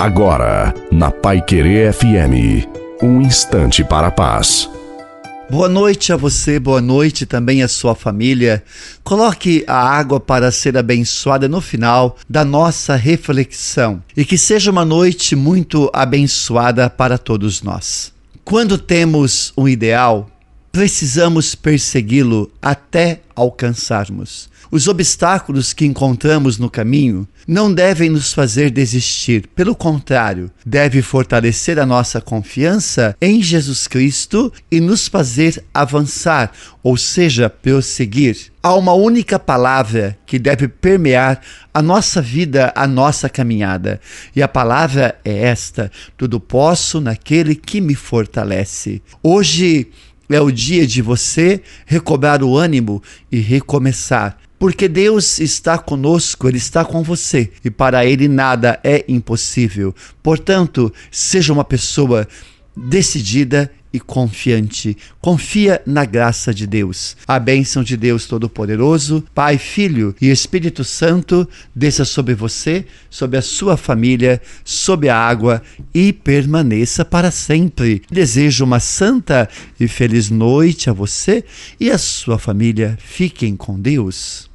Agora, na Pai Querer FM, um instante para a paz. Boa noite a você, boa noite também à sua família. Coloque a água para ser abençoada no final da nossa reflexão e que seja uma noite muito abençoada para todos nós. Quando temos um ideal, precisamos persegui-lo até alcançarmos. Os obstáculos que encontramos no caminho não devem nos fazer desistir, pelo contrário, deve fortalecer a nossa confiança em Jesus Cristo e nos fazer avançar, ou seja, prosseguir. Há uma única palavra que deve permear a nossa vida, a nossa caminhada, e a palavra é esta: tudo posso naquele que me fortalece. Hoje é o dia de você recobrar o ânimo e recomeçar. Porque Deus está conosco, Ele está com você e para Ele nada é impossível. Portanto, seja uma pessoa decidida e confiante. Confia na graça de Deus. A bênção de Deus Todo-Poderoso, Pai, Filho e Espírito Santo desça sobre você, sobre a sua família, sobre a água e permaneça para sempre. Desejo uma santa e feliz noite a você e a sua família. Fiquem com Deus.